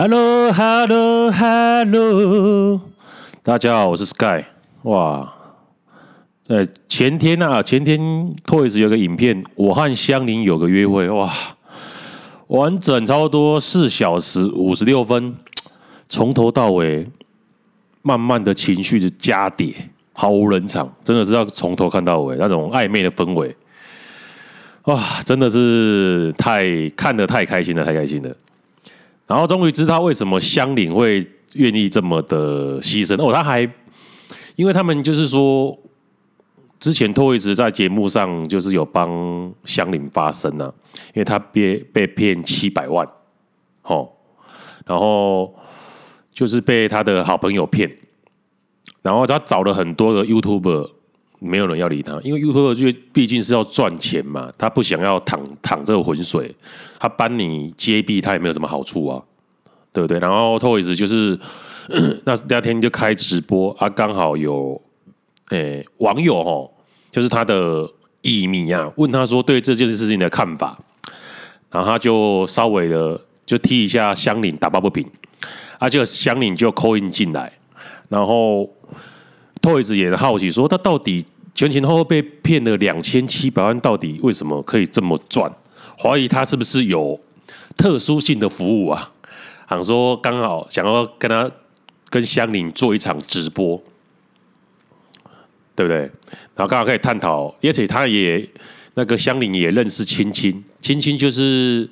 Hello，Hello，Hello，大家好，我是 Sky。哇，呃，前天啊，前天 Toys 有个影片，我和香菱有个约会，哇，完整差不多四小时五十六分，从头到尾，慢慢的情绪的加叠，毫无冷场，真的是要从头看到尾，那种暧昧的氛围，哇，真的是太看得太开心了，太开心了。然后终于知道为什么香菱会愿意这么的牺牲。哦，他还因为他们就是说，之前 Toys 在节目上就是有帮香菱发声啊，因为他被被骗七百万，哦，然后就是被他的好朋友骗，然后他找了很多的 YouTuber，没有人要理他，因为 YouTube 就毕竟是要赚钱嘛，他不想要淌淌这个浑水。他帮你揭弊，他也没有什么好处啊，对不对？然后 Toys 就是 那第二天就开直播啊，刚好有诶、网友哦，就是他的艺迷啊，问他说对这件事情的看法，然后他就稍微的就踢一下香菱，打抱不平，啊，这个香菱就 coin 进来，然后 Toys 也好奇说他到底前前后后被骗了两千七百万，到底为什么可以这么赚？怀疑他是不是有特殊性的服务啊？想说刚好想要跟他跟香菱做一场直播，对不对？然后刚好可以探讨，而且他也那个香菱也认识亲亲，亲亲就是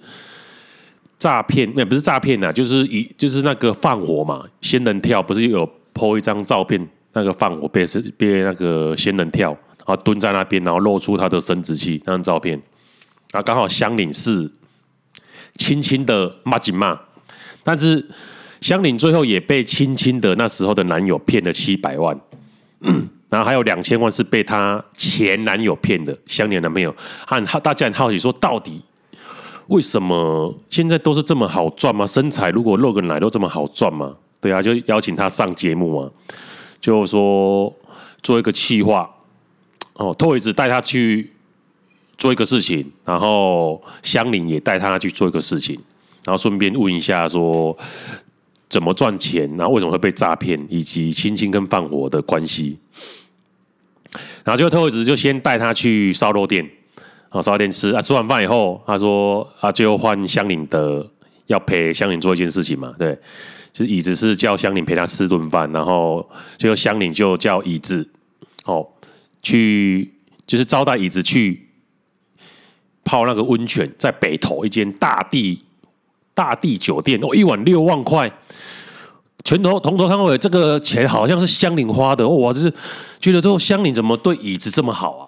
诈骗，那不是诈骗呐，就是一就是那个放火嘛，仙人跳不是有 po 一张照片，那个放火被是被那个仙人跳，然后蹲在那边，然后露出他的生殖器那张照片。啊，刚好香菱是亲亲的麻吉嘛，但是香菱最后也被亲亲的那时候的男友骗了七百万，然后还有两千万是被她前男友骗的，香菱男朋友。很好，大家很好奇说，到底为什么现在都是这么好赚吗？身材如果露个奶都这么好赚吗？对啊，就邀请她上节目嘛，就说做一个企划，哦，Toys 带他去。做一个事情，然后香菱也带他去做一个事情，然后顺便问一下说怎么赚钱，然后为什么会被诈骗，以及亲亲跟放火的关系。然后就 Toys 就先带他去烧肉店，啊，烧肉店吃啊，吃完饭以后，他说啊，最后换香菱的要陪香菱做一件事情嘛，对，是椅子是叫香菱陪他吃顿饭，然后最后香菱就叫椅子哦去，就是招待椅子去。泡那个温泉，在北投一间大地大地酒店哦，一晚六万块，全头从头看尾，这个钱好像是香菱花的。我就是觉得，之后香菱怎么对椅子这么好啊？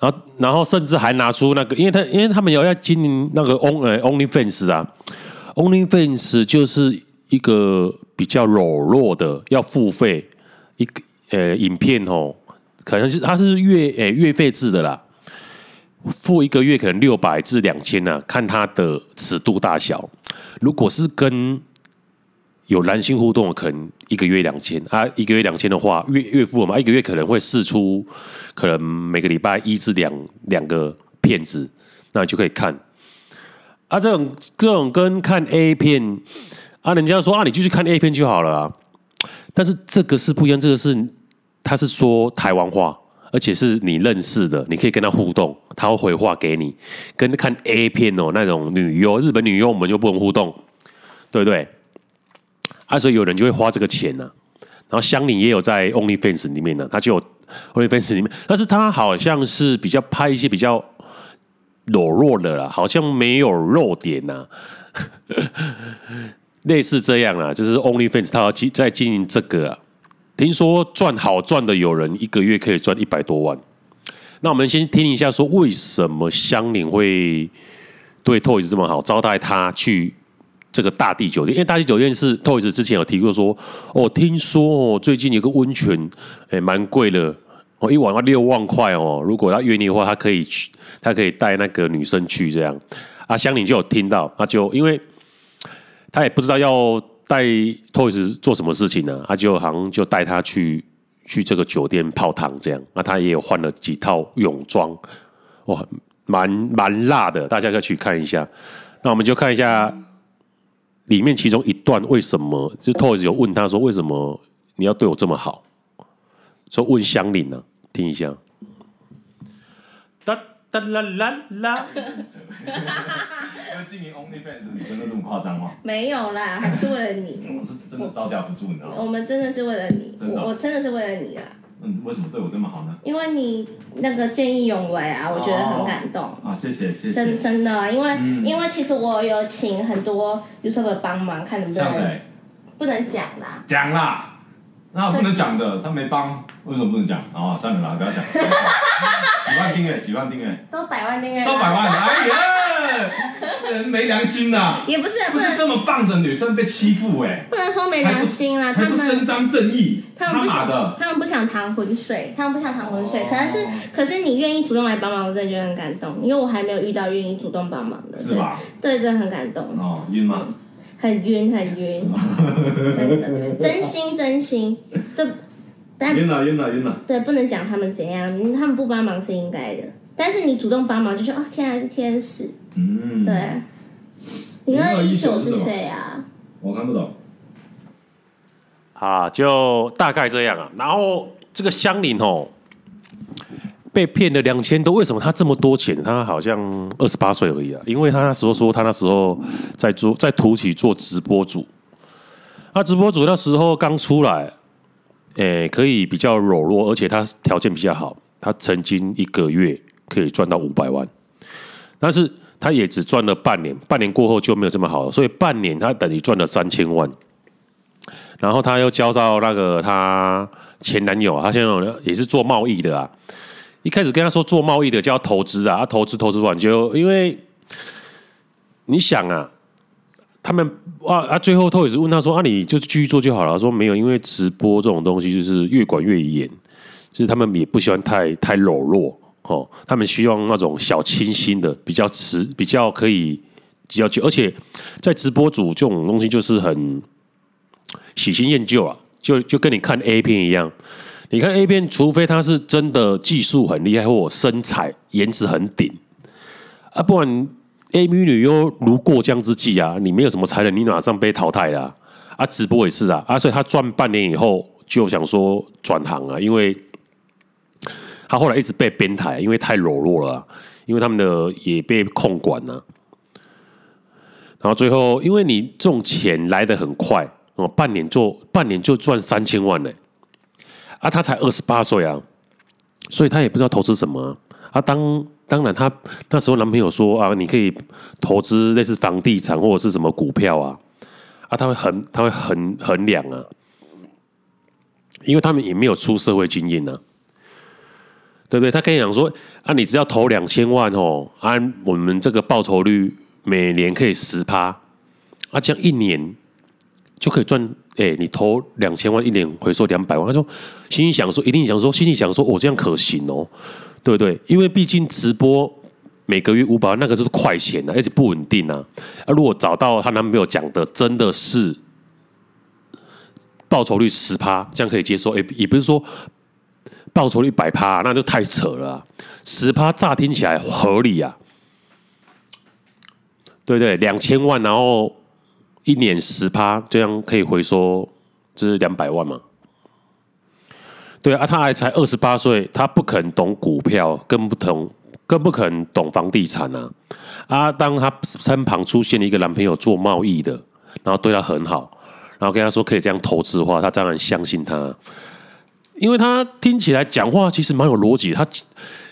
然后，然后甚至还拿出那个，因为他因为他们有要经营那个 On 呃 OnlyFans 啊，OnlyFans 就是一个比较柔弱的要付费一个呃影片哦，可能是它是月诶月费制的啦。付一个月可能六百至两千呢，看它的尺度大小。如果是跟有男性互动，可能一个月两千啊，一个月两千的话，月月付嘛，一个月可能会试出，可能每个礼拜一至两两个片子，那你就可以看。啊，这种这种跟看 A 片啊，人家说啊，你就去看 A 片就好了啊。但是这个是不一样，这个是他是说台湾话。而且是你认识的，你可以跟他互动，他会回话给你。跟看 A 片哦，那种女优，日本女优我们就不能互动，对不对？啊，所以有人就会花这个钱呢、然后香菱也有在 OnlyFans 里面呢，他就有 OnlyFans 里面，但是他好像是比较拍一些比较裸露的啦，好像没有露点呐、啊，类似这样啊，就是 OnlyFans 他要在经营这个、啊。听说赚好赚的有人一个月可以赚一百多万，那我们先听一下，说为什么香菱会对 Toys 这么好，招待他去这个大地酒店？因为大地酒店是 Toys 之前有提过说，哦，听说哦，最近有个温泉，哎，蛮贵的，哦，一晚要六万块哦。如果他愿意的话，他可以去，他可以带那个女生去这样。啊，香菱就有听到，他就因为他也不知道要。带 Toys 做什么事情呢？他就好像就带他去去这个酒店泡汤这样。那他也有换了几套泳装，哇，蛮蛮辣的，大家可以去看一下。那我们就看一下里面其中一段为什么？就 Toys 有问他说，为什么你要对我这么好？说问香菱呢、啊，听一下。哒哒啦啦啦。因为经营 OnlyFans 女生都这么夸张吗？没有啦，还是为了你。我是真的招架不住，你知道吗？我们真的是为了你，真的我我真的是为了你啦。嗯，为什么对我这么好呢？因为你那个见义勇为啊，我觉得很感动。啊，谢谢谢谢。真真的，因为因为其实我有请很多 YouTuber 帮忙，看能不能。像谁？不能讲啦。讲啦，那我不能讲的，他没帮，为什么不能讲？啊，算了啦，不要讲。几万订阅，几万订阅。都百万订阅。都百万，哎呀，人没良心呐！也不是，不是这么棒的女生被欺负哎。不能说没良心啦，他们伸张正义。他们不想，他们不想淌浑水，他们不想淌浑水。可能是，可是你愿意主动来帮忙，我真的觉得很感动，因为我还没有遇到愿意主动帮忙的。是吧？对，真的很感动。哦，晕吗？很晕，很晕，真的，真心真心。对，晕了，晕了，晕了。对，不能讲他们怎样，他们不帮忙是应该的。但是你主动帮忙，就是哦，天还是天使。嗯。对。零二一九是谁啊？我看不懂。啊，就大概这样啊。然后这个香菱哦，被骗了两千多，为什么他这么多钱？他好像二十八岁而已啊。因为他那时候说，他那时候在做在突起做直播主。他直播主那时候刚出来，诶，可以比较柔弱，而且他条件比较好。他曾经一个月可以赚到五百万，但是他也只赚了半年，半年过后就没有这么好了。所以半年他等于赚了三千万。然后他又交到那个他前男友，他前男友也是做贸易的啊。一开始跟他说做贸易的叫投资啊，他投资投资完就因为你想啊，他们啊啊，最后他也是问他说啊，你就继续做就好了。他说没有，因为直播这种东西就是越管越严，就是他们也不喜欢太太柔弱哦，他们希望那种小清新的，比较持比较可以比较久，而且在直播主这种东西就是很。喜新厌旧啊，就就跟你看 A 片一样。你看 A 片，除非他是真的技术很厉害，或身材颜值很顶啊，不然 A 美女又如过江之鲫啊，你没有什么才能，你马上被淘汰了啊。直播也是啊，啊，所以他赚半年以后就想说转行啊，因为他后来一直被编台，因为太柔弱了，因为他们的也被控管了。然后最后，因为你这种钱来的很快。哦，半年做半年就赚三千万呢，啊，他才二十八岁啊，所以他也不知道投资什么啊。啊当当然，他那时候男朋友说啊，你可以投资类似房地产或者是什么股票啊，啊，他会衡他会衡衡量啊，因为他们也没有出社会经验呢，对不对？他可以讲说啊，你只要投两千万哦，按、我们这个报酬率每年可以十趴，啊，这样一年。就可以赚，哎、你投两千万，一年回收两百万。他说，心里想说，一定想说，心里想说，我、哦、这样可行哦，对不对？因为毕竟直播每个月五百万，那个是快钱啊，而且不稳定啊。啊，如果找到她男朋友讲的，真的是报酬率十趴，这样可以接受。哎、也不是说报酬率百趴，那就太扯了、啊。十趴乍听起来合理啊，对不对？两千万，然后。一年十趴，这样可以回收，这是两百万嘛？对啊，他还才二十八岁，他不肯懂股票，更不懂，更不肯懂房地产啊！啊，当他身旁出现了一个男朋友做贸易的，然后对他很好，然后跟他说可以这样投资的话，他当然相信他，因为他听起来讲话其实蛮有逻辑。他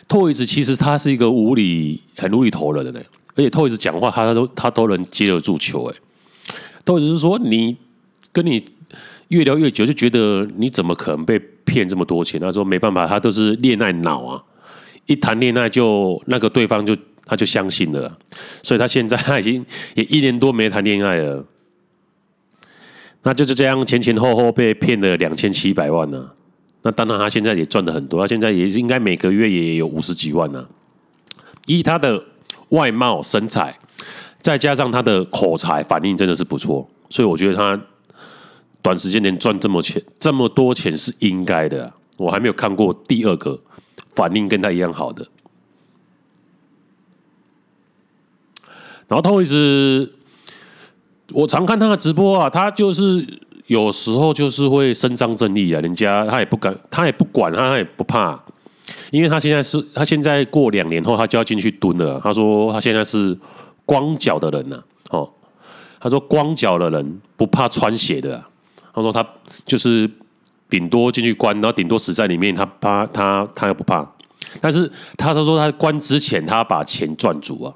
Toyz 其实他是一个无厘很无厘头的人呢，而且 Toyz 讲话他都他都能接得住球哎。或者是说，你跟你越聊越久，就觉得你怎么可能被骗这么多钱？他说没办法，他都是恋爱脑啊，一谈恋爱就那个对方就他就相信了，所以他现在他已经也一年多没谈恋爱了，那就是这样前前后后被骗了两千七百万呢、啊。那当然他现在也赚的很多，他现在也应该每个月也有五十几万呢、啊。以他的外貌身材。再加上他的口才反应真的是不错，所以我觉得他短时间能赚这么钱这么多钱是应该的。我还没有看过第二个反应跟他一样好的。然后 Toyz 我常看他的直播啊，他就是有时候就是会伸张正义啊，人家他也不敢，他也不管，他也不怕，因为他现在是他现在过两年后他就要进去蹲了。他说他现在是光脚的人呐、啊，哦，他说光脚的人不怕穿鞋的、他说他就是顶多进去关，然后顶多死在里面，他怕他他又不怕，但是他他说他关之前他把钱赚足啊。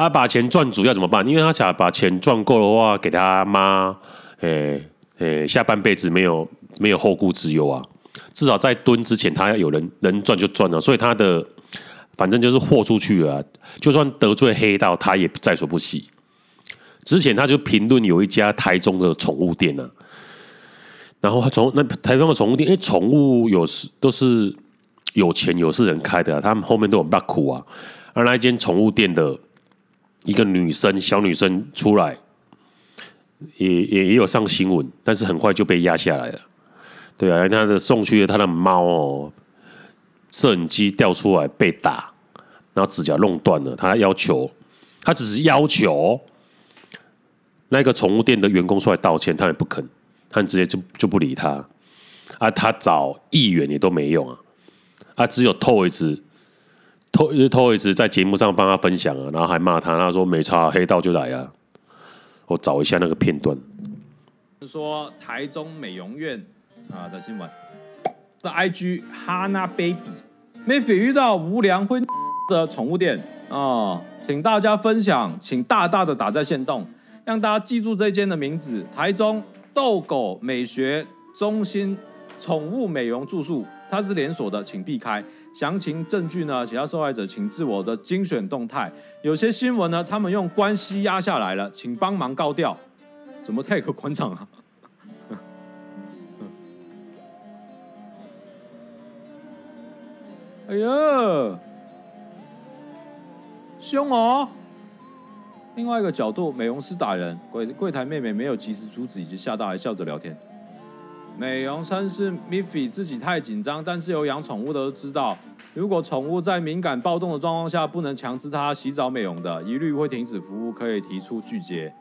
他把钱赚足要怎么办？因为他想把钱赚够的话，给他妈，诶诶，下半辈子没有没有后顾之忧啊。至少在蹲之前，他要有人能赚就赚了。所以他的反正就是豁出去了，就算得罪黑道，他也在所不惜。之前他就评论有一家台中的宠物店呢，然后他从那台中的宠物店，因为宠物有时都是有钱有势人开的，他们后面都有把苦啊。而那一间宠物店的。一个女生，小女生出来，也也也有上新闻，但是很快就被压下来了。对啊，他的送去了他的猫哦，摄影机掉出来被打，然后指甲弄断了。他要求，他只是要求那个宠物店的员工出来道歉，他也不肯，他直接就就不理他。啊，他找议员也都没用啊，啊，只有 Toys。偷偷一直在节目上帮他分享啊，然后还骂他，他说没差，黑道就来啊。我找一下那个片段。说台中美容院啊的新闻，的 IG Hana Baby，没被遇到无良婚的宠物店啊，请大家分享，请大大的打在线动，让大家记住这间的名字：台中逗狗美学中心宠物美容住宿，它是连锁的，请避开。详情证据呢？其他受害者请自我的精选动态。有些新闻呢，他们用关系压下来了，请帮忙告掉。怎么太个馆长啊？哎呀，凶哦！另外一个角度，美容师打人，柜柜台妹妹没有及时阻止，以及吓到还笑着聊天。美容师是 Miffy 自己太紧张，但是有养宠物的都知道，如果宠物在敏感暴动的状况下，不能强制它洗澡美容的，一律会停止服务，可以提出拒绝。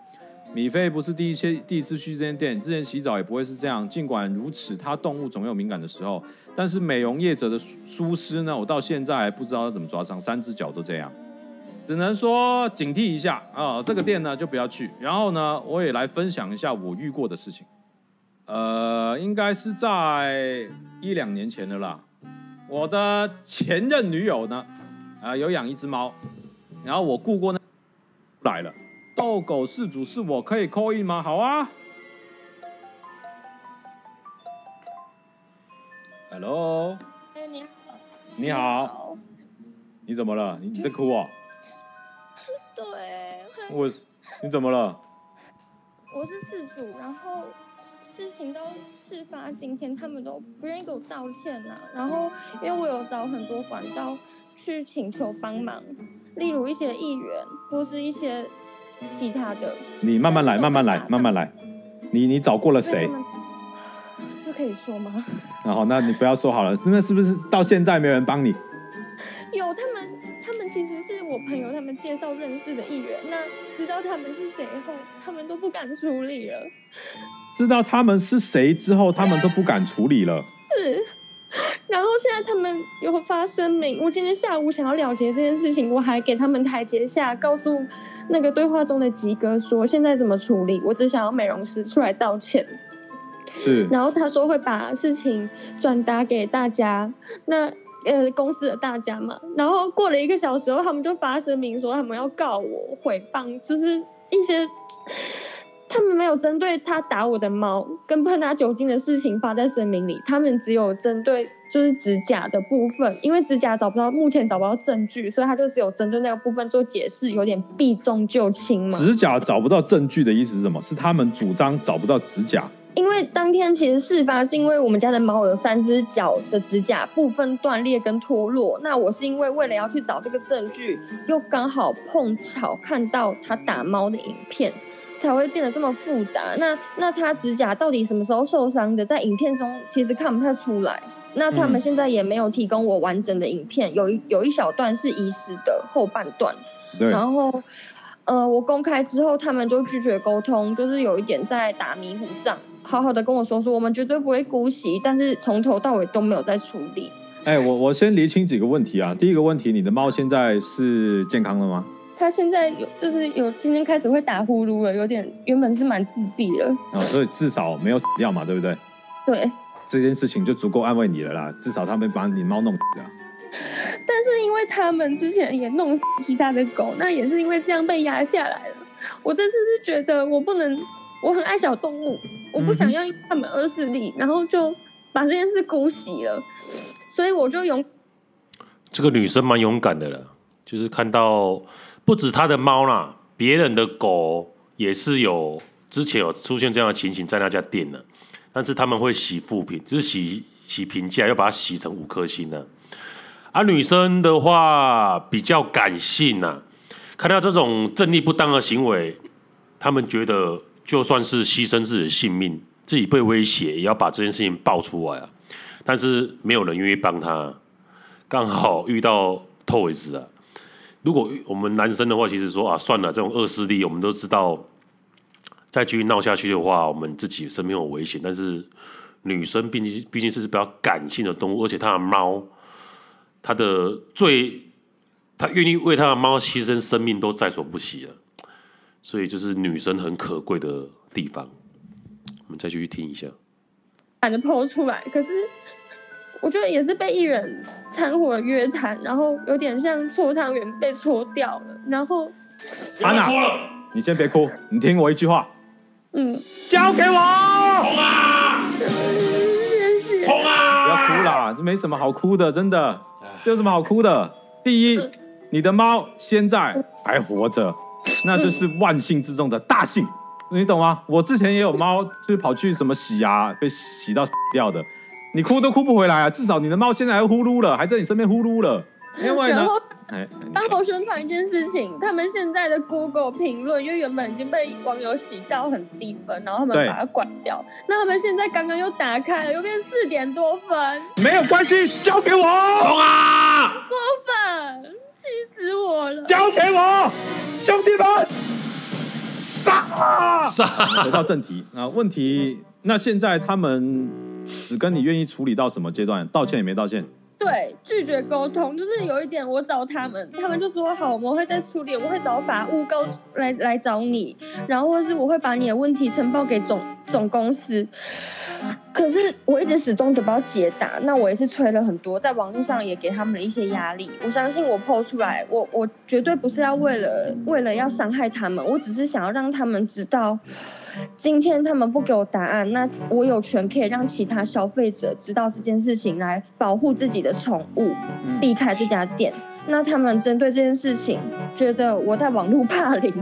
米菲不是第一次第一次去这间店，之前洗澡也不会是这样。尽管如此，它动物总有敏感的时候，但是美容业者的疏失呢，我到现在还不知道要怎么抓伤，三只脚都这样，只能说警惕一下啊、这个店呢就不要去。然后呢，我也来分享一下我遇过的事情。呃，应该是在一两年前的啦。我的前任女友呢，啊、有养一只猫，然后我雇过那来了。逗狗事主是我可以 call in 吗？好啊。Hello。哎，你好。你好。你怎么了？你你在哭啊？对。我，你怎么了？我是事主，然后。事情到事发今天，他们都不愿意给我道歉呐、啊。然后，因为我有找很多管道去请求帮忙，例如一些议员或是一些其他的。你慢慢来，慢慢来，慢慢来。你你找过了谁？这可以说吗？然后，那你不要说好了。那是不是到现在没有人帮你？有，他们他们其实是我朋友他们介绍认识的议员。那知道他们是谁后，他们都不敢处理了。知道他们是谁之后，他们都不敢处理了。是，然后现在他们有发声明。我今天下午想要了结这件事情，我还给他们台阶下，告诉那个对话中的吉哥说现在怎么处理。我只想要美容师出来道歉。是，然后他说会把事情转达给大家，那呃公司的大家嘛。然后过了一个小时后，他们就发声明说他们要告我诽谤，就是一些。他们没有针对他打我的猫跟喷他酒精的事情发在声明里，他们只有针对就是指甲的部分，因为指甲找不到，目前找不到证据，所以他就只有针对那个部分做解释，有点避重就轻嘛。指甲找不到证据的意思是什么？是他们主张找不到指甲？因为当天其实事发是因为我们家的猫有三只脚的指甲部分断裂跟脱落，那我是因为为了要去找这个证据，又刚好碰巧看到他打猫的影片。才会变得这么复杂。那那他指甲到底什么时候受伤的？在影片中其实看不太出来。那他们现在也没有提供我完整的影片，有一有一小段是遗失的后半段。对。然后，呃，我公开之后，他们就拒绝沟通，就是有一点在打迷糊仗，好好的跟我说说，我们绝对不会姑息，但是从头到尾都没有在处理。哎、欸，我我先厘清几个问题啊。第一个问题，你的猫现在是健康了吗？它现在有，就是有今天开始会打呼噜了，有点原本是蛮自闭的。哦，所以至少没有死掉嘛，对不对？对。这件事情就足够安慰你了啦，至少他们把你猫弄死了。但是因为他们之前也弄死其他的狗，那也是因为这样被压下来了。我这次是觉得我不能，我很爱小动物，我不想要他们恶势力，然后就把这件事姑息了。所以我就勇，这个女生蛮勇敢的了，就是看到不止他的猫啦，别人的狗也是有之前有出现这样的情形在那家店呢，但是他们会洗负评，只是洗洗评价，要把它洗成五颗星呢。而、啊、女生的话比较感性呐，看到这种正义不当的行为，他们觉得就算是牺牲自己的性命，自己被威胁，也要把这件事情爆出来啊。但是没有人愿意帮他，刚好遇到 Toys 啊。如果我们男生的话，其实说啊，算了，这种恶势力我们都知道，再继续闹下去的话，我们自己生命有危险。但是女生毕竟毕竟是比较感性的动物，而且她的猫，她的最，她愿意为她的猫牺牲生命都在所不惜了。所以就是女生很可贵的地方。我们再继续听一下。懒得抛出来，可是我觉得也是被艺人掺和约谈，然后有点像搓汤圆被搓掉了。然后安娜，你先别哭，你听我一句话。嗯，交给我。冲啊！谢谢。冲啊！不要哭啦，这没什么好哭的，真的，这有什么好哭的？第一，你的猫现在还活着，那就是万幸之中的大幸。你懂吗？我之前也有猫，就是跑去什么洗牙，被洗到死 掉的，你哭都哭不回来啊！至少你的猫现在还呼噜了，还在你身边呼噜了。因为呢，帮我宣传一件事情，他们现在的 Google 评论，因为原本已经被网友洗到很低分，然后他们把它关掉。那他们现在刚刚又打开了，又变四点多分。没有关系，交给我。冲啊！过分，气死我了！交给我，兄弟们。杀！回到正题啊，问题那现在他们只跟你愿意处理到什么阶段？道歉也没道歉。对，拒绝沟通，就是有一点，我找他们，他们就说好，我们会再处理，我会找法务告诉来来找你，然后或是我会把你的问题呈报给总总公司。可是我一直始终得不到解答，那我也是催了很多，在网络上也给他们了一些压力。我相信我 PO 出来，我我绝对不是要为了为了要伤害他们，我只是想要让他们知道。今天他们不给我答案，那我有权可以让其他消费者知道这件事情，来保护自己的宠物，避开这家店。那他们针对这件事情，觉得我在网络霸凌，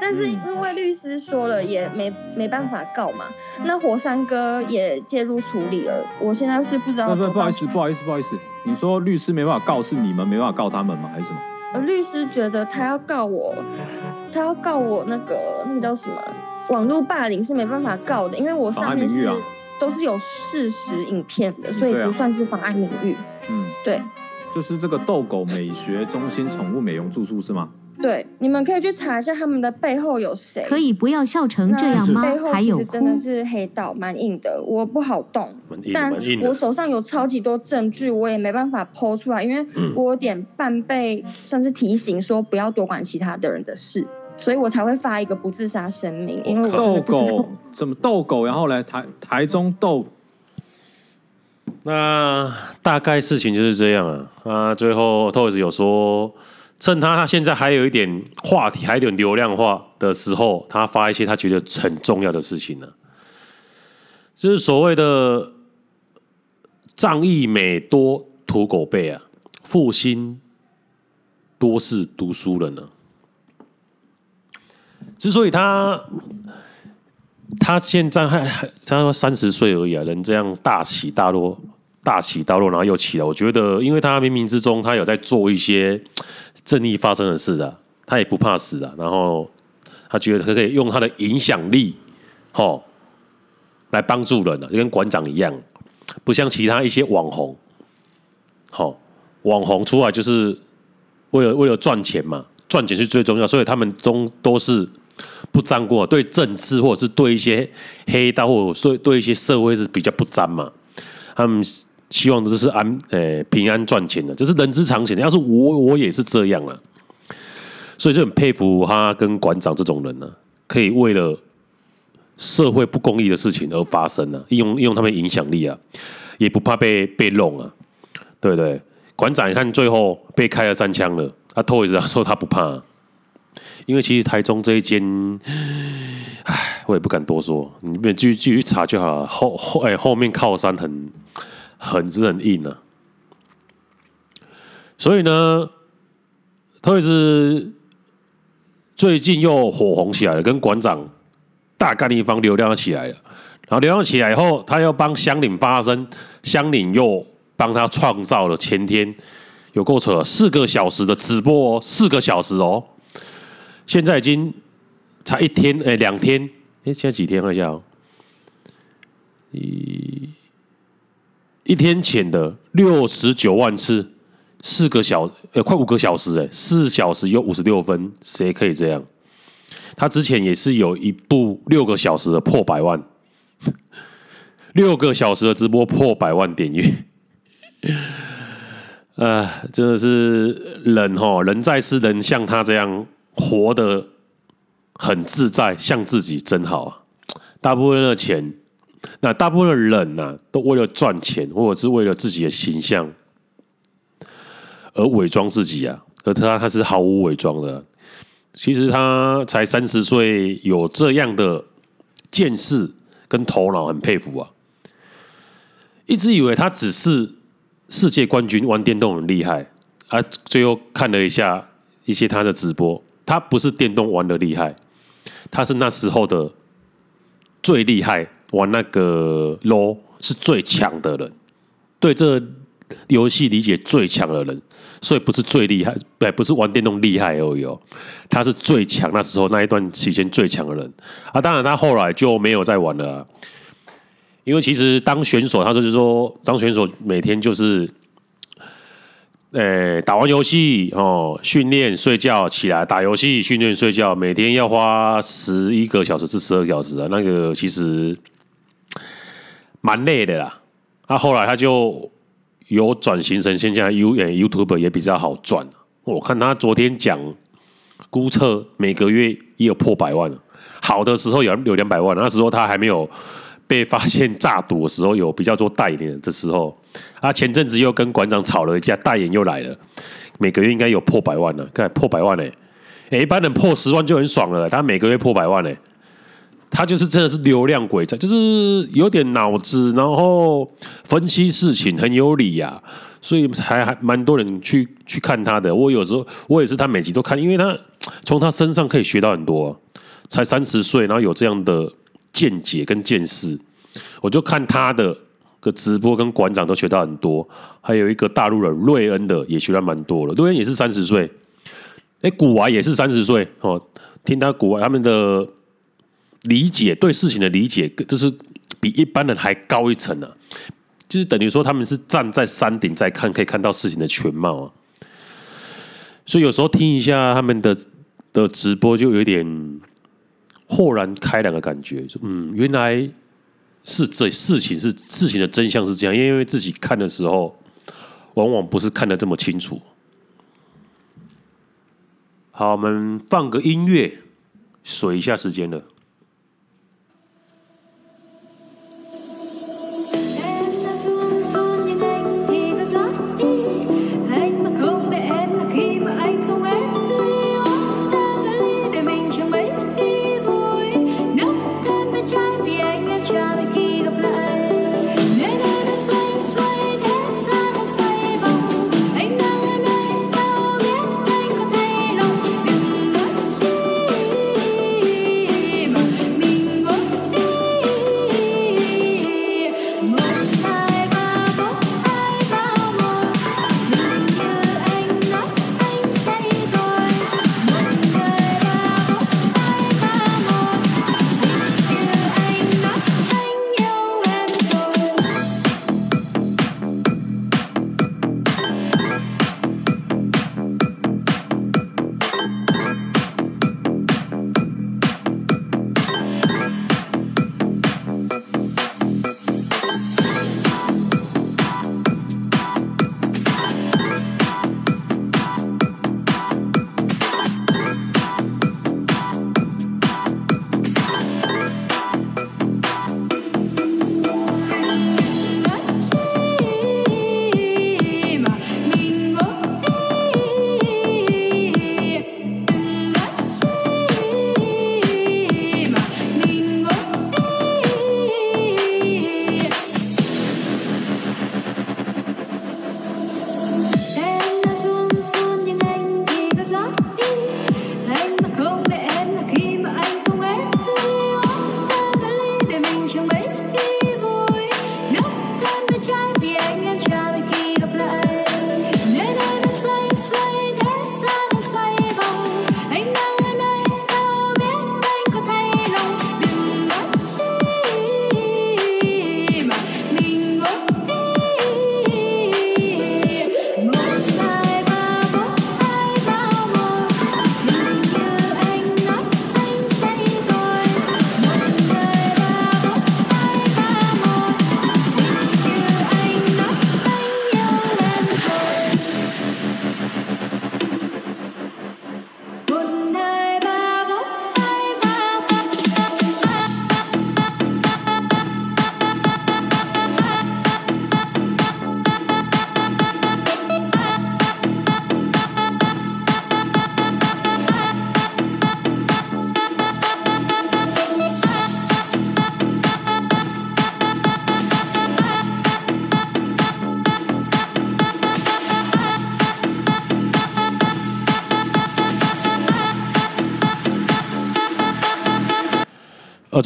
但是因为律师说了，也没没办法告嘛。那火山哥也介入处理了，我现在是不知道。不不，不好意思，不好意思，不好意思，你说律师没办法告，是你们没办法告他们吗？还是什么？呃，律师觉得他要告我，他要告我那个那个叫什么？网络霸凌是没办法告的，因为我上面是都是有事实影片的，所以不算是妨碍名誉。嗯，对，就是这个逗狗美学中心宠物美容住宿是吗？对，你们可以去查一下他们的背后有谁。可以不要笑成这样吗？背后其实真的是黑道，蛮硬的，我不好动。但我手上有超级多证据，我也没办法 po 出来，因为我有点半被算是提醒说不要多管其他的人的事。所以我才会发一个不自杀声明，因为我逗狗怎么逗狗，然后来台台中逗，那大概事情就是这样啊。啊，最后 Toys 有说，趁他现在还有一点话题，还有点流量化的时候，他发一些他觉得很重要的事情呢，就是所谓的仗义美多屠狗辈啊，负心多是读书人呢。之所以他他现在还还他三十岁而已啊，人这样大起大落，大起大落，然后又起来。我觉得，因为他冥冥之中他有在做一些正义发生的事啊，他也不怕死啊。然后他觉得他可以用他的影响力，吼，来帮助人啊，就跟馆长一样，不像其他一些网红，好，网红出来就是为了为了赚钱嘛。赚钱是最重要，所以他们中都是不沾过，对政治或者是对一些黑道或者对对一些社会是比较不沾嘛。他们希望都是安诶、平安赚钱的，这是人之常情。要是我我也是这样了，所以就很佩服他跟馆长这种人呢、啊，可以为了社会不公义的事情而发声呢、啊，用用他们影响力啊，也不怕被被弄啊，对不对？馆长你看最后被开了三枪了，他 Toys 他说他不怕，因为其实台中这一间，唉，我也不敢多说，你们继续继续查就好了。后后哎，后面靠山很很是很硬啊，所以呢特别是最近又火红起来了，跟馆长大干一方流量起来了，然后流量起来以后，他要帮香菱发声，香菱又。帮他创造了前天有够扯，四个小时的直播哦，四个小时哦，现在已经才一天哎，两天哎，现在几天看一下，一一天前的六十九万次，四个小呃快五个小时哎，四小时有五十六分，谁可以这样？他之前也是有一部六个小时的破百万，六个小时的直播破百万点阅。呃，真的是人哈，人在世，人像他这样活得很自在，像自己真好啊。大部分的钱，那大部分的人呢、啊，都为了赚钱，或者是为了自己的形象而伪装自己啊。而他他是毫无伪装的，其实他才三十岁，有这样的见识跟头脑，很佩服啊。一直以为他只是。世界冠军玩电动很厉害啊！最后看了一下一些他的直播，他不是电动玩的厉害，他是那时候的最厉害玩那个 LO 是最强的人，对这游戏理解最强的人，所以不是最厉害，对，不是玩电动厉害而已哦，他是最强那时候那一段期间最强的人啊！当然他后来就没有再玩了。因为其实当选手，他就是说，当选手每天就是，诶，打完游戏哦，训练、睡觉，起来打游戏、训练、睡觉，每天要花十一个小时至十二小时啊，那个其实蛮累的啦。他后来他就有转型成现在 U 诶 YouTube 也比较好赚。我看他昨天讲，估测每个月也有破百万，好的时候有有两百万，那时候他还没有。被发现诈赌的时候，有比较多代言的时候，啊，前阵子又跟馆长吵了一架，代言又来了，每个月应该有破百万了，看破百万嘞，欸，一般人破十万就很爽了，他每个月破百万嘞，他就是真的是流量鬼才，就是有点脑子，然后分析事情很有理呀，啊，所以还还蛮多人去去看他的。我有时候我也是他每集都看，因为他从他身上可以学到很多，才三十岁，然后有这样的。见解跟见识，我就看他的个直播，跟馆长都学到很多。还有一个大陆的瑞恩的也学到蛮多了。瑞恩也是三十岁，哎，古玩也是三十岁哦。听他古玩他们的理解，对事情的理解，就是比一般人还高一层呢、就是等于说他们是站在山顶在看，可以看到事情的全貌啊。所以有时候听一下他们的的直播，就有点。豁然开朗的感觉，嗯，原来是这事情是事情的真相是这样，因为自己看的时候，往往不是看得这么清楚。好，我们放个音乐，水一下时间了。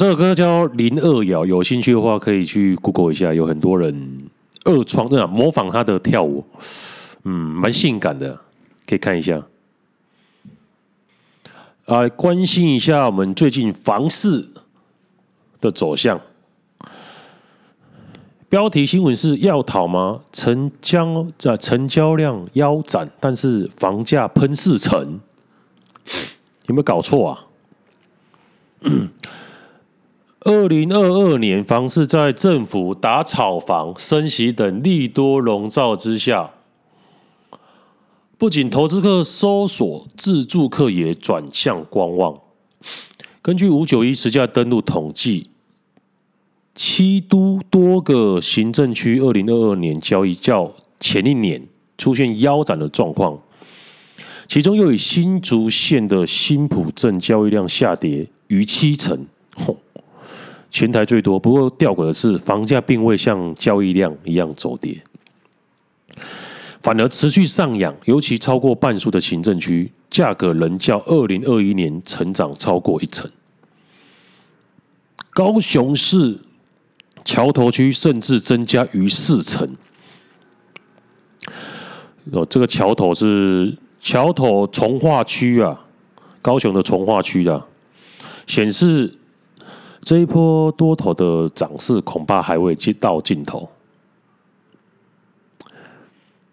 首歌叫林二瑶，有兴趣的话可以去 Google 一下，有很多人二创，这样模仿他的跳舞，嗯，蛮性感的，可以看一下。啊，关心一下我们最近房市的走向。标题新闻是要讨吗？成交在成交量腰斩，但是房价喷四成，有没有搞错啊？二零二二年房市在政府打炒房、升息等利多笼罩之下。不仅投资客搜索，自住客也转向观望。根据五九一实价登录统计，七都多个行政区二零二二年交易较前一年出现腰斩的状况，其中又以新竹县的新埔镇交易量下跌逾七成，全台最多。不过吊诡的是，房价并未像交易量一样走跌。反而持续上扬，尤其超过半数的行政区价格仍较二零二一年成长超过一成。高雄市桥头区甚至增加逾四成。哦，这个桥头是桥头从化区啊，高雄的从化区啊，显示这一波多头的涨势恐怕还未接到尽头。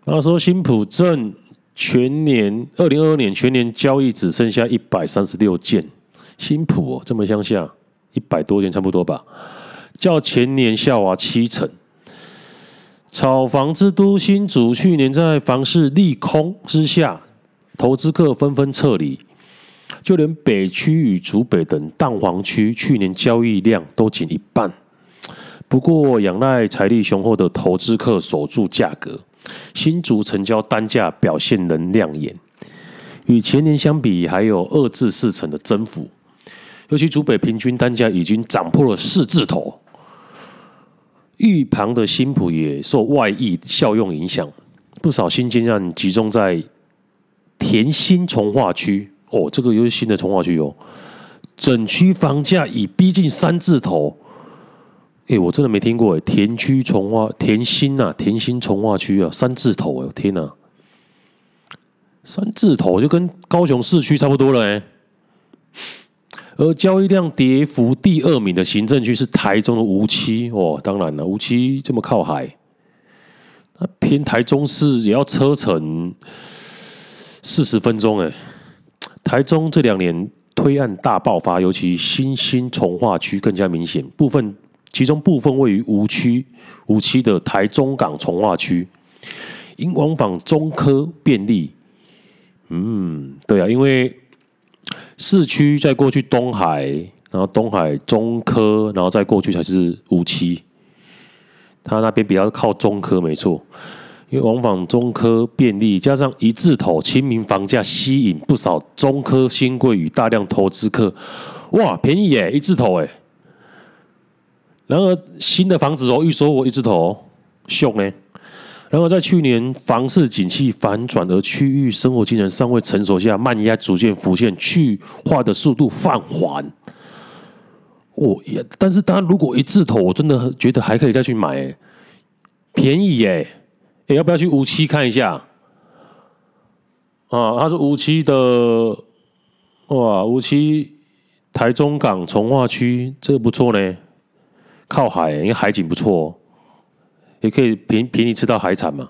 他说：“新埔镇全年二零二二年全年交易只剩下一百三十六件，新埔哦，这么乡下，一百多件差不多吧，较前年下滑七成。炒房之都新竹去年在房市利空之下，投资客纷纷撤离，就连北区与竹北等蛋黄区去年交易量都仅一半。不过，仰赖财力雄厚的投资客守住价格。”新竹成交单价表现能亮眼，与前年相比还有二至四成的增幅，尤其竹北平均单价已经涨破了四字头。玉旁的新埔也受外溢效用影响，不少新建案集中在田心重划区哦，这个又是新的重化区哦，整区房价已逼近三字头。哎、我真的没听过哎，田区重化田心呐，田心重化区啊，三字头哎，天呐，三字头就跟高雄市区差不多了哎。而交易量跌幅第二名的行政区是台中的梧栖哦，当然了，梧栖这么靠海，那偏台中市也要车程四十分钟哎。台中这两年推案大爆发，尤其新兴从化区更加明显，部分。其中部分位于梧区、梧栖的台中港从化区，因往返中科便利。嗯，对啊，因为市区再过去东海，然后东海中科，然后再过去才是梧栖。他那边比较靠中科，没错。因为往返中科便利，加上一字头亲民房价，吸引不少中科新贵与大量投资客。哇，便宜耶，一字头哎。然而，新的房子哦，预收我一字头，秀呢。然而，在去年房市景气反转，而区域生活机能尚未成熟下，慢压逐渐浮现，去化的速度放缓。我也，但是，当然，如果一字头，我真的觉得还可以再去买，便宜耶！哎，要不要去梧栖看一下？啊，他是梧栖的，哇，梧栖台中港从化区，这个不错呢。靠海，因为海景不错，也可以便便宜吃到海产嘛。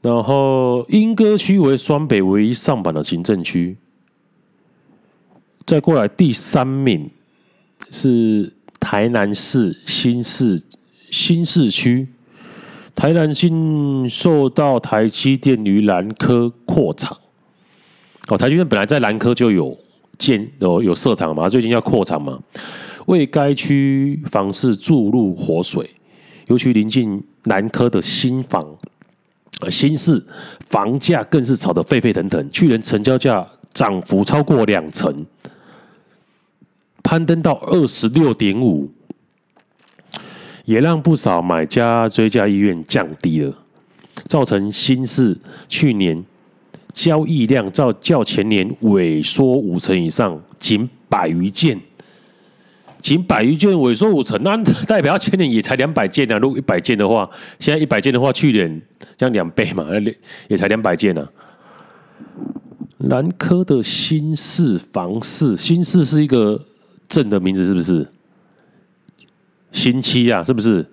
然后莺歌区为双北唯一上榜的行政区，再过来第三名是台南市新市新市区。台南新受到台积电于南科扩厂，哦，台积电本来在南科就有建有有设厂嘛，最近要扩厂嘛。为该区房市注入活水，尤其临近南科的新房，新市房价更是炒得沸沸腾腾，去年成交价涨幅超过两成，攀登到二十六点五，也让不少买家追加意愿降低了，造成新市去年交易量照较前年萎缩五成以上，仅。百余件，仅百余件萎缩五成，那代表前年也才两百件啊。如果一百件的话，现在一百件的话，去年这样两倍嘛，两 也才两百件啊。南科的新市房市，新市是一个镇的名字，是不是？新区啊，是不是？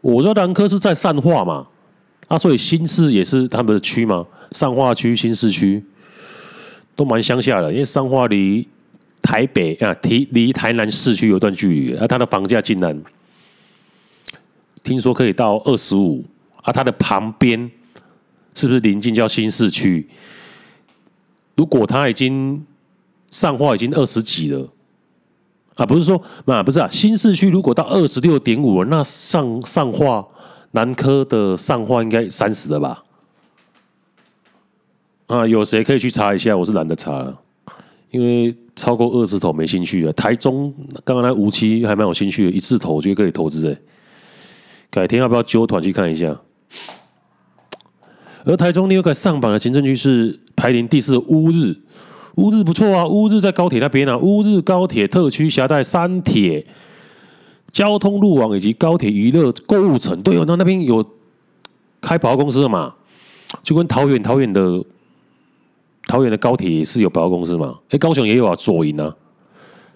我知道南科是在善化嘛，啊，所以新市也是他们的区嘛，善化区、新市区都蛮乡下的，因为善化离台北啊，离离台南市区有段距离，啊，它的房价竟然听说可以到二十五，啊，它的旁边是不是临近叫新市区？如果他已经上化已经二十几了啊，不是说啊，不是啊，新市区如果到二十六点五，那上上化南科的上化应该三十了吧？啊，有谁可以去查一下？我是懒得查了，因为超过二十头没兴趣了。台中刚刚那无期还蛮有兴趣的，一字头就可以投资诶。改天要不要揪团去看一下？而台中另一个上榜的行政区是排名第四的乌日，乌日不错啊，乌日在高铁那边啊，乌日高铁特区辖带三铁交通路网以及高铁娱乐购物城，对哦，那那边有开百货公司的嘛，就跟桃园桃园的桃园的高铁是有百货公司嘛，哎，高雄也有啊，左营啊，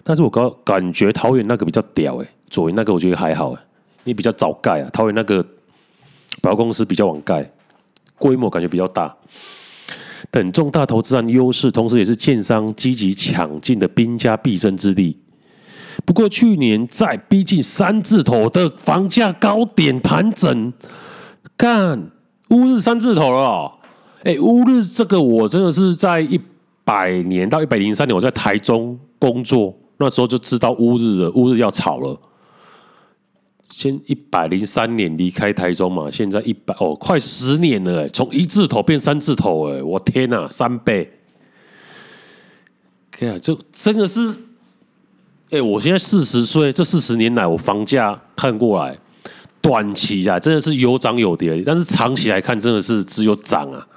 但是我感感觉桃园那个比较屌哎，左营那个我觉得还好哎，你比较早盖啊，桃园那个百货公司比较晚盖。规模感觉比较大，等重大投资案优势，同时也是建商积极抢进的兵家必争之地。不过去年在逼近三字头的房价高点盘整，看乌日三字头了哦。哎，乌日这个我真的是在一百年到一百零三年，我在台中工作，那时候就知道乌日了，乌日要炒了。先一百零三年离开台中嘛，现在一百哦，快十年了哎，从一字头变三字头哎，我天呐，三倍！看啊，这真的是，哎，我现在四十岁，这四十年来我房价看过来，短期啊真的是有涨有跌，但是长期来看真的是只有涨啊，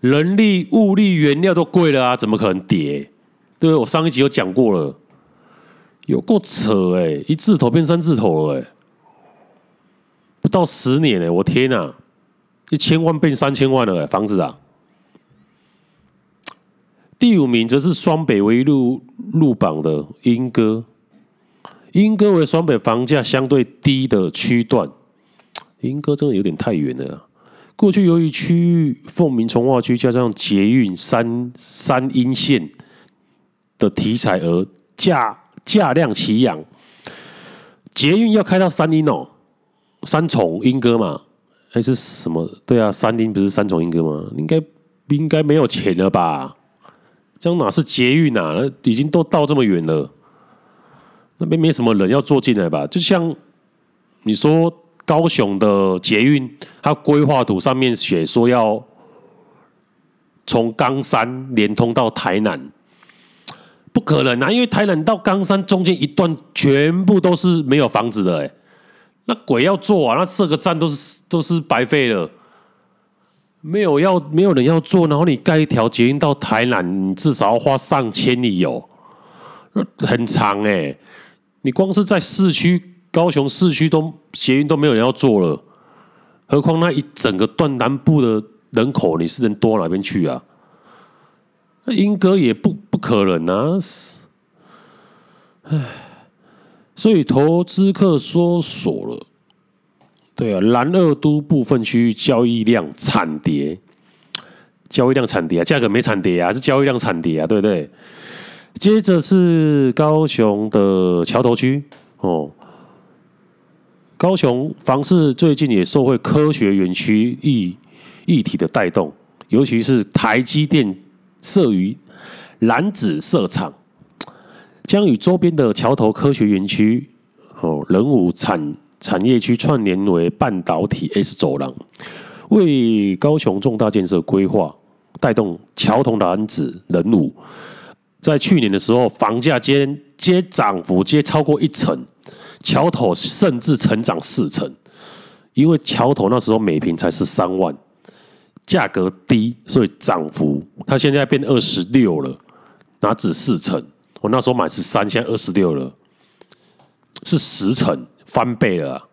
人力、物力、原料都贵了啊，怎么可能跌？对不对？我上一集有讲过了。有够扯哎、欸，一字头变三字头了哎、欸，不到十年哎、欸，我天呐，一千万变三千万了哎、欸，房子啊！第五名则是双北唯一入入榜的莺歌，莺歌为双北房价相对低的区段，莺歌真的有点太远了、啊。过去由于区域凤鸣重划区加上捷运三三莺线的题材而价。价量齐扬，捷运要开到三莺哦，三重莺歌嘛，还是什么？对啊，三莺不是三重莺歌吗？应该应该没有钱了吧？这哪是捷运啊？那已经都到这么远了，那边没什么人要坐进来吧？就像你说高雄的捷运，它规划图上面写说要从冈山连通到台南。不可能啊！因为台南到冈山中间一段全部都是没有房子的，哎，那鬼要坐啊！那设个站都是都是白费了，没有要没有人要坐，然后你盖一条捷运到台南，至少要花上千里哦，很长哎！你光是在市区高雄市区都捷运都没有人要坐了，何况那一整个段南部的人口，你是能多哪边去啊？那莺歌也不不可能啊！唉，所以投资客缩锁了。对啊，南二都部分区域交易量惨跌，交易量惨跌啊，价格没惨跌啊，是交易量惨跌啊，对不对？接着是高雄的桥头区哦，高雄房市最近也受惠科学园区议议题的带动，尤其是台积电。设于楠梓设厂，将与周边的桥头科学园区、哦人武产产业区串联为半导体 S 走廊，为高雄重大建设规划，带动桥头楠梓仁武。在去年的时候，房价间皆涨幅皆超过一成，桥头甚至成长四成，因为桥头那时候每坪才十三万。价格低，所以涨幅，它现在变二十六了，哪止四成？我那时候买十三，现在二十六了，是十成翻倍了，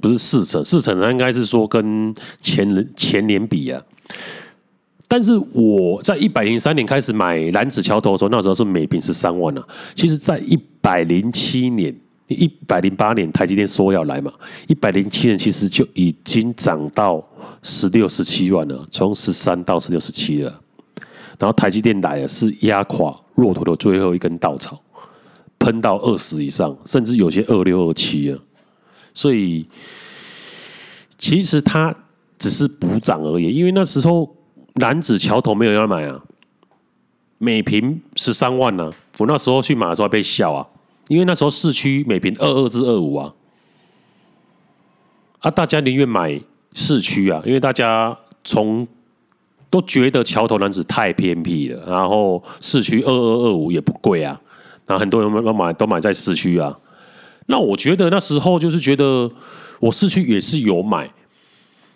不是四成，四成那应该是说跟前前年比啊。但是我在一百零三年开始买蓝纸桥头的时候，那时候是每平十三万啊。其实，在一百零七年、一百零八年，台积电说要来嘛，一百零七年其实就已经涨到十六、十七万了，从十三到十六、十七了。然后台积电来了，是压垮骆驼的最后一根稻草，喷到二十以上，甚至有些二六二七了。所以其实它只是补涨而已，因为那时候男子桥头没有要买啊，每平十三万呢、啊。我那时候去买的时候还被笑啊，因为那时候市区每平二二至二五啊，啊，大家宁愿买市区啊，因为大家从都觉得桥头男子太偏僻了，然后市区二二二五也不贵啊，然后很多人都买都买在市区啊。那我觉得那时候就是觉得我市区也是有买，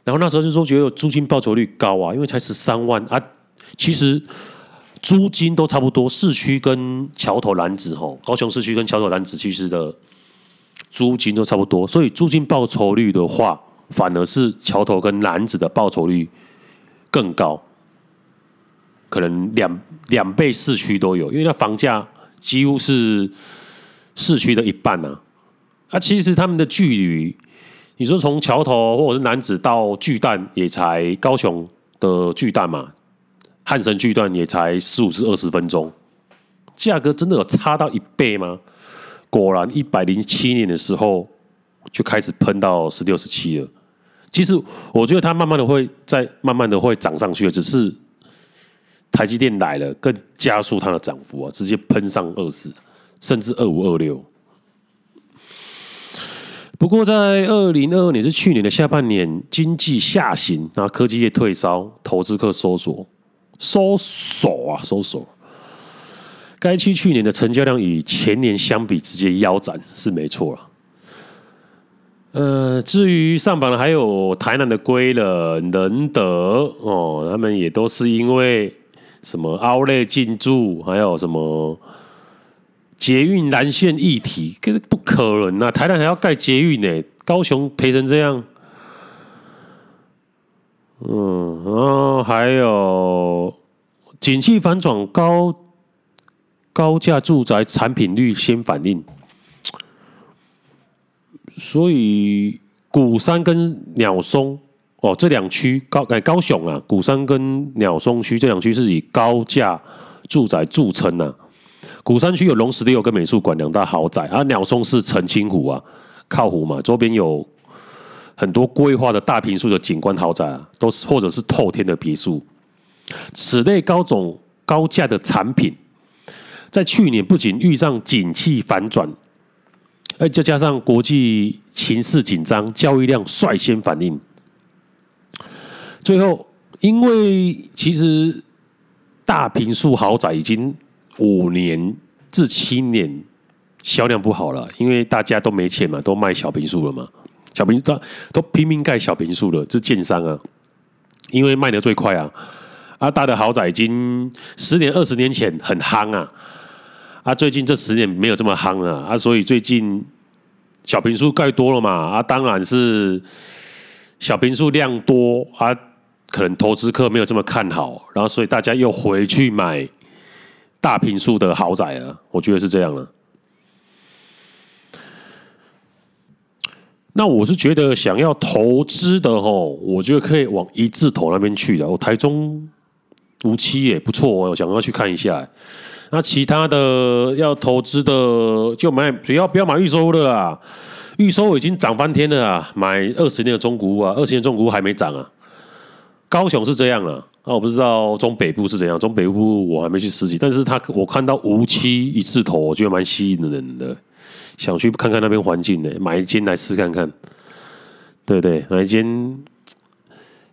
然后那时候就说觉得租金报酬率高啊，因为才十三万啊，其实租金都差不多，市区跟桥头男子吼，高雄市区跟桥头男子其实的租金都差不多，所以租金报酬率的话，反而是桥头跟男子的报酬率。更高，可能两两倍市区都有，因为那房价几乎是市区的一半呢、啊。啊，其实他们的距离，你说从桥头或者是男子到巨蛋，也才高雄的巨蛋嘛，汉神巨蛋也才十五至二十分钟，价格真的有差到一倍吗？果然，一百零七年的时候就开始喷到十六、十七了。其实我觉得它慢慢的会再慢慢的会涨上去，只是台积电来了，更加速它的涨幅啊，直接喷上二十，甚至二五二六。不过在二零二二年是去年的下半年，经济下行，然后科技业退烧，投资客收缩，收缩啊，收缩。该区去年的成交量与前年相比，直接腰斩是没错了。呃，至于上榜的还有台南的龟了、仁德哦，他们也都是因为什么凹类进驻，还有什么捷运蓝线议题，根本不可能啊！台南还要盖捷运呢，高雄赔成这样，嗯，然后还有景气反转，高高价住宅产品率先反应。所以鼓山跟鸟松哦，这两区高哎高雄啊，鼓山跟鸟松区这两区是以高价住宅著称呐。鼓山区有龙十六跟美术馆两大豪宅，啊、鸟松是澄清湖啊，靠湖嘛，周边有很多规划的大坪墅的景观豪宅啊，都是或者是透天的别墅。此类高种高价的产品，在去年不仅遇上景气反转。再加上国际情势紧张，交易量率先反应。最后，因为其实大坪墅豪宅已经五年至七年销量不好了，因为大家都没钱嘛，都卖小坪墅了嘛，小平都都拼命盖小平数了，这建商啊，因为卖得最快啊，啊大的豪宅已经十年二十年前很夯啊。啊，最近这十年没有这么夯了啊，所以最近小平数盖多了嘛。啊，当然是小平数量多啊，可能投资客没有这么看好，然后所以大家又回去买大平数的豪宅啊，我觉得是这样了。那我是觉得想要投资的吼，我觉得可以往一字头那边去的，我台中无期也不错，我想要去看一下。那其他的要投资的就买，不要不要买预售的啊，预售已经涨翻天了啊！买二十年的中古屋啊，二十年中古屋还没涨啊。高雄是这样了，啊，我不知道中北部是怎样，中北部我还没去实习，但是他我看到无期一字头，我觉得蛮吸引人的，想去看看那边环境呢，买一间来试看看。对对，买一间，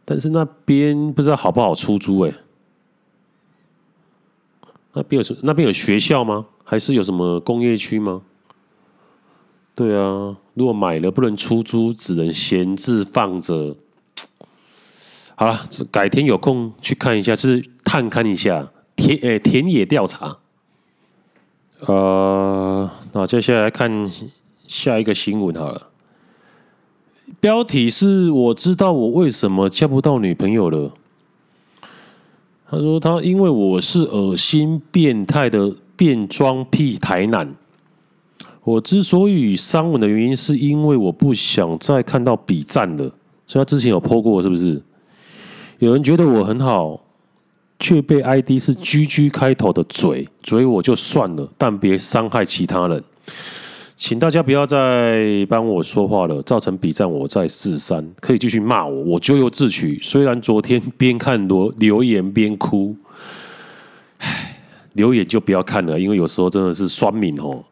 但是那边不知道好不好出租哎。那边有什那边有学校吗？还是有什么工业区吗？对啊，如果买了不能出租，只能闲置放着。好了，改天有空去看一下，是探勘一下田诶田野调查。呃，那接下来看下一个新闻好了。标题是我知道我为什么交不到女朋友了。他说他因为我是恶心变态的变装癖台男。我之所以删文的原因是因为我不想再看到比赞了。所以他之前有 po 过是不是？有人觉得我很好。却被 ID 是 GG 开头的嘴嘴我就算了，但别伤害其他人，请大家不要再帮我说话了，造成比战我在四三，可以继续骂我，我咎由自取。虽然昨天边看留留言边哭，唉，留言就不要看了，因为有时候真的是酸民哦，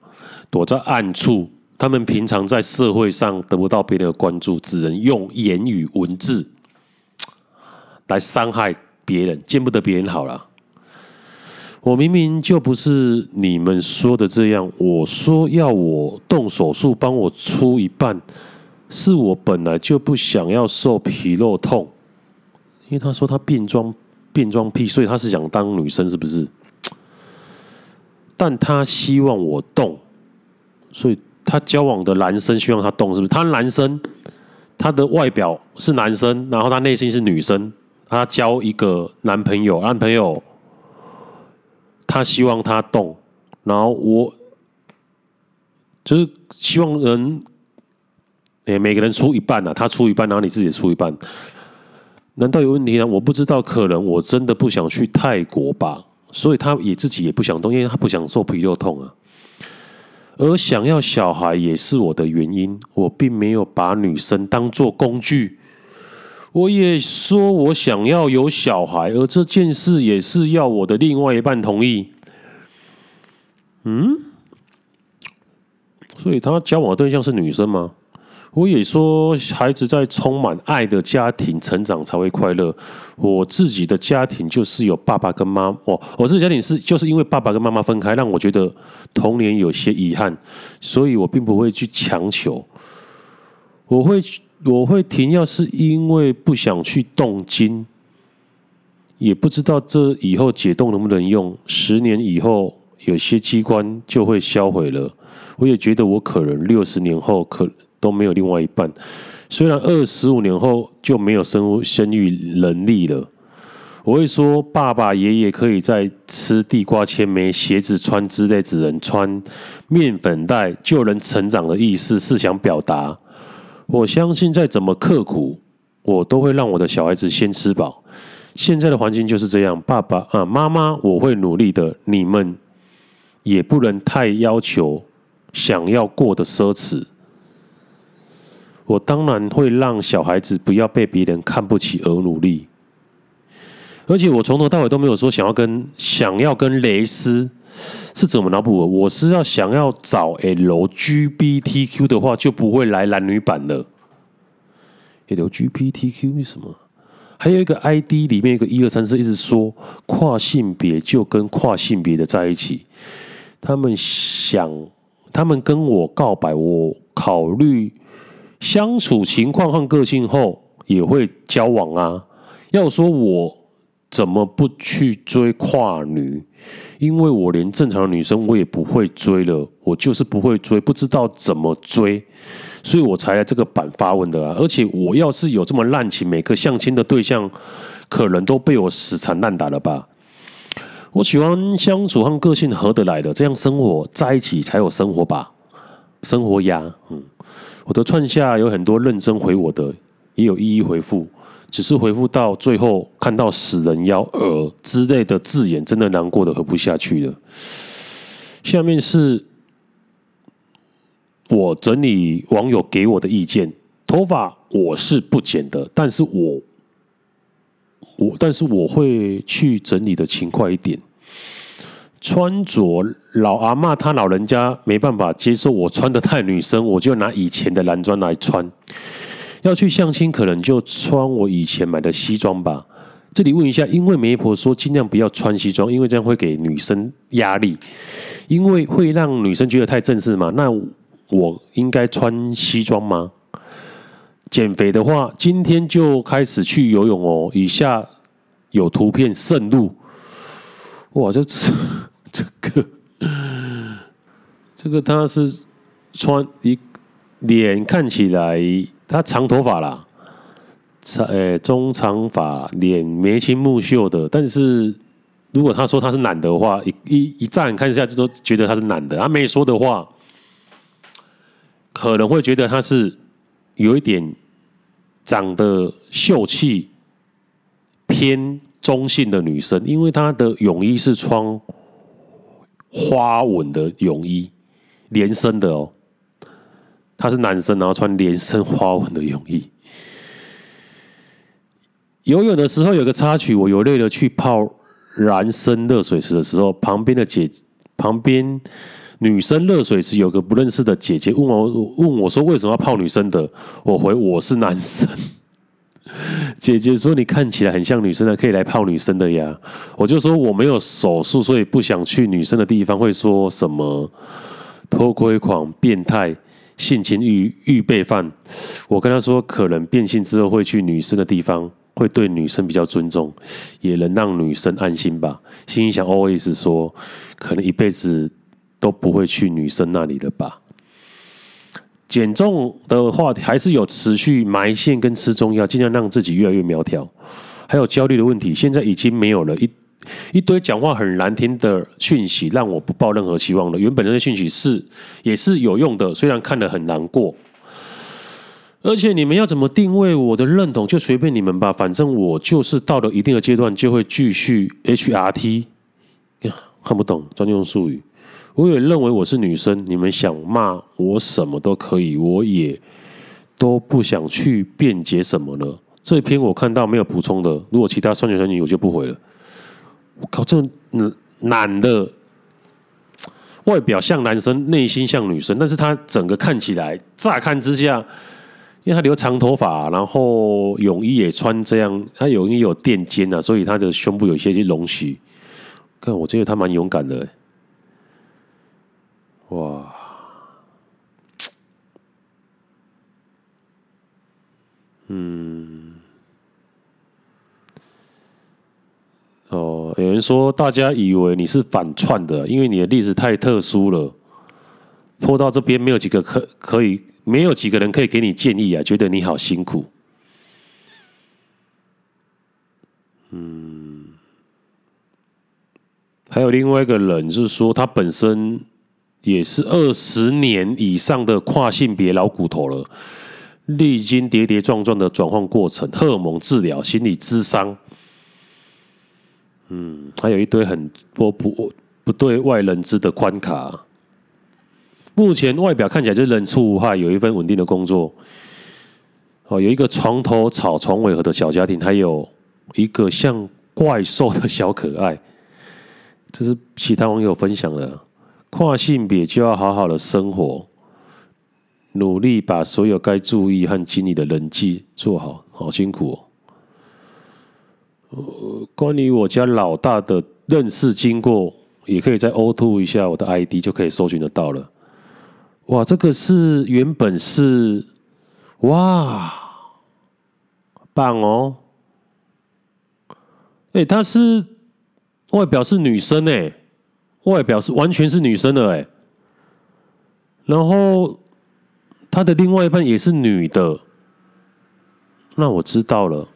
躲在暗处，他们平常在社会上得不到别人的关注，只能用言语文字来伤害。别人见不得别人好了，我明明就不是你们说的这样。我说要我动手术帮我出一半，是我本来就不想要受皮肉痛，因为他说他变装变装癖，所以他是想当女生，是不是？但他希望我动，所以他交往的男生希望他动，是不是？他男生，他的外表是男生，然后他内心是女生。他交一个男朋友，男朋友他希望他动，然后我就是希望人，哎，每个人出一半啊，他出一半，然后你自己出一半，难道有问题呢？我不知道，可能我真的不想去泰国吧，所以他也自己也不想动，因为他不想受皮肉痛啊。而想要小孩也是我的原因，我并没有把女生当做工具。我也说，我想要有小孩，而这件事也是要我的另外一半同意。嗯，所以他交往的对象是女生吗？我也说，孩子在充满爱的家庭成长才会快乐。我自己的家庭就是有爸爸跟妈，我，我自己家庭是就是因为爸爸跟妈妈分开，让我觉得童年有些遗憾，所以我并不会去强求，我会。我会停药，是因为不想去动经，也不知道这以后解冻能不能用。十年以后，有些器官就会销毁了。我也觉得我可能六十年后可都没有另外一半，虽然二十五年后就没有生生育能力了。我会说，爸爸、爷爷可以在吃地瓜切没鞋子穿之类，只能穿面粉袋就能成长的意思是想表达。我相信再怎么刻苦，我都会让我的小孩子先吃饱。现在的环境就是这样，爸爸啊，妈妈，我会努力的。你们也不能太要求，想要过的奢侈。我当然会让小孩子不要被别人看不起而努力。而且我从头到尾都没有说想要跟想要跟蕾丝。是怎么脑补的？我是要想要找 LGBTQ 的话，就不会来男女版了。LGBTQ 为什么？还有一个 ID 里面一个一二三四，一直说跨性别就跟跨性别的在一起。他们想，他们跟我告白，我考虑相处情况和个性后也会交往啊。要说我。怎么不去追跨女？因为我连正常的女生我也不会追了，我就是不会追，不知道怎么追，所以我才来这个版发问的啊！而且我要是有这么滥情，每个相亲的对象可能都被我死缠烂打了吧？我喜欢相处和个性合得来的，这样生活在一起才有生活吧？生活呀，嗯，我的串下有很多认真回我的，也有一一回复。只是回复到最后，看到死人妖儿之类的字眼，真的难过的喝不下去了。下面是我整理网友给我的意见：头发我是不剪的，但是我我但是我会去整理的勤快一点。穿着老阿嬷她老人家没办法接受我穿的太女生，我就拿以前的男装来穿。要去相亲，可能就穿我以前买的西装吧。这里问一下，因为媒婆说尽量不要穿西装，因为这样会给女生压力，因为会让女生觉得太正式嘛。那我应该穿西装吗？减肥的话，今天就开始去游泳哦。以下有图片渗入。哇，这这 这个这个他是穿一脸看起来他长头发啦，长诶中长发，脸眉清目秀的。但是如果他说他是男的话，一一一乍眼看一下就都觉得他是男的。他没说的话，可能会觉得他是有一点长得秀气偏中性的女生，因为她的泳衣是穿花纹的泳衣，连身的哦。他是男生，然后穿连身花纹的泳衣。游泳的时候有个插曲，我游累了去泡男生热水池的时候，旁边的姐，旁边女生热水池有个不认识的姐姐问我问我说为什么要泡女生的？我回我是男生。姐姐说你看起来很像女生的，可以来泡女生的呀。我就说我没有手术，所以不想去女生的地方。会说什么偷窥狂、变态？性侵预预备犯，我跟他说，可能变性之后会去女生的地方，会对女生比较尊重，也能让女生安心吧。心里想，always 说，可能一辈子都不会去女生那里了吧。减重的话，还是有持续埋线跟吃中药，尽量让自己越来越苗条。还有焦虑的问题，现在已经没有了一。一堆讲话很难听的讯息，让我不抱任何希望了。原本那些讯息是也是有用的，虽然看得很难过。而且你们要怎么定位我的认同，就随便你们吧。反正我就是到了一定的阶段，就会继续 HRT。呀，看不懂专用术语。我也认为我是女生，你们想骂我什么都可以，我也都不想去辩解什么了。这篇我看到没有补充的，如果其他酸女酸女，我就不回了。我靠，这男男的外表像男生，内心像女生，但是他整个看起来，乍看之下，因为他留长头发，然后泳衣也穿这样，他泳衣有垫肩啊，所以他的胸部有一些些隆起。看，我觉得他蛮勇敢的，哇，嗯。哦，有人说大家以为你是反串的，因为你的例子太特殊了。拖到这边没有几个可可以，没有几个人可以给你建议啊，觉得你好辛苦。嗯，还有另外一个人就是说，他本身也是二十年以上的跨性别老骨头了，历经跌跌撞撞的转换过程，荷尔蒙治疗、心理咨商。嗯，还有一堆很多不不对外人知的关卡。目前外表看起来就是人畜无害，有一份稳定的工作。哦，有一个床头吵床尾和的小家庭，还有一个像怪兽的小可爱。这是其他网友分享的。跨性别就要好好的生活，努力把所有该注意和经历的人际做好，好辛苦哦。呃，关于我家老大的认识经过，也可以再 O2 一下我的 ID，就可以搜寻得到了。哇，这个是原本是哇，棒哦！哎，她是外表是女生哎，外表是完全是女生的哎，然后她的另外一半也是女的，那我知道了。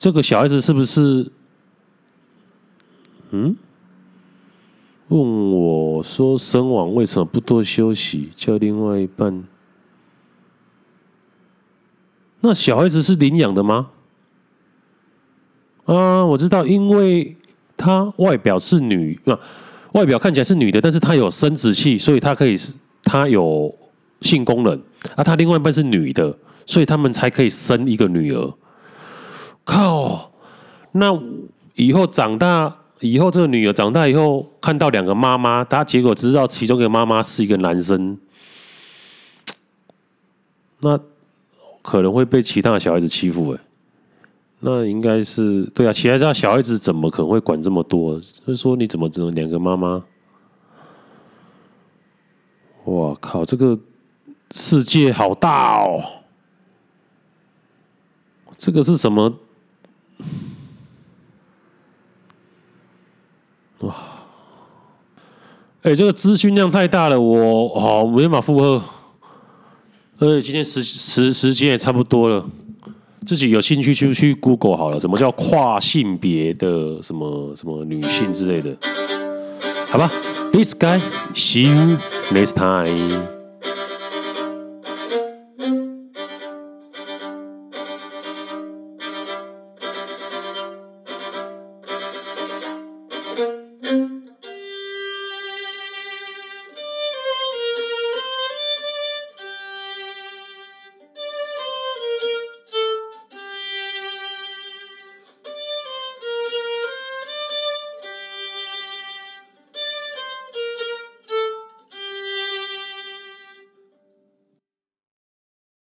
这个小孩子是不是？嗯？问我说生完为什么不多休息？叫另外一半？那小孩子是领养的吗？啊，我知道，因为他外表是女，啊，外表看起来是女的，但是他有生殖器，所以他可以，他有性功能。啊，他另外一半是女的，所以他们才可以生一个女儿。靠！那以后长大以后，这个女儿长大以后看到两个妈妈，她结果知道其中一个妈妈是一个男生，那可能会被其他的小孩子欺负哎。那应该是对啊，其他家小孩子怎么可能会管这么多？就是说你怎么只能两个妈妈？哇靠！这个世界好大哦！这个是什么？哇！哎，这个资讯量太大了，我好没办法负荷。而且，今天时时时间也差不多了，自己有兴趣就去 Google 好了，什么叫跨性别的什么什么女性之类的，好吧？This guy, see you next time.